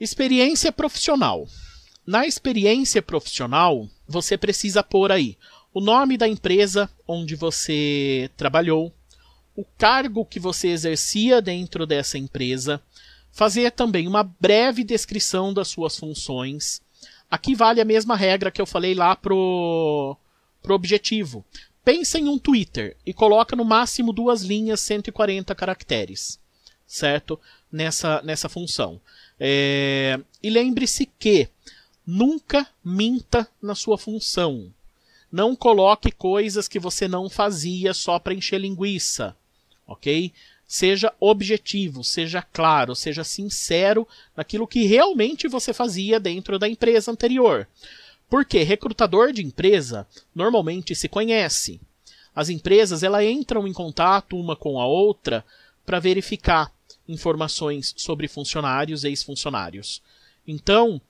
Experiência profissional. Na experiência profissional, você precisa pôr aí o nome da empresa onde você trabalhou, o cargo que você exercia dentro dessa empresa, fazer também uma breve descrição das suas funções. Aqui vale a mesma regra que eu falei lá pro, pro objetivo. Pensa em um Twitter e coloca no máximo duas linhas 140 caracteres, certo? Nessa, nessa função. É... E lembre-se que nunca minta na sua função. Não coloque coisas que você não fazia só para encher linguiça ok? Seja objetivo, seja claro, seja sincero naquilo que realmente você fazia dentro da empresa anterior. Porque recrutador de empresa normalmente se conhece. As empresas ela entram em contato uma com a outra para verificar informações sobre funcionários e ex-funcionários. Então,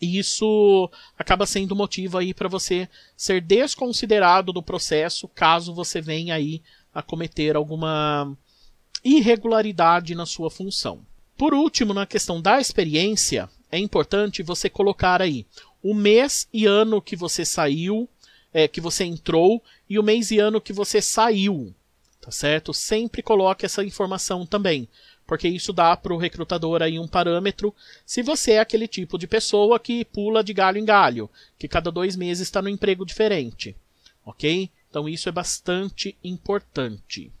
isso acaba sendo motivo aí para você ser desconsiderado do processo caso você venha aí a cometer alguma irregularidade na sua função. Por último, na questão da experiência, é importante você colocar aí o mês e ano que você saiu, é, que você entrou, e o mês e ano que você saiu. Tá certo? Sempre coloque essa informação também, porque isso dá para o recrutador aí um parâmetro se você é aquele tipo de pessoa que pula de galho em galho, que cada dois meses está no emprego diferente. Ok? Então isso é bastante importante.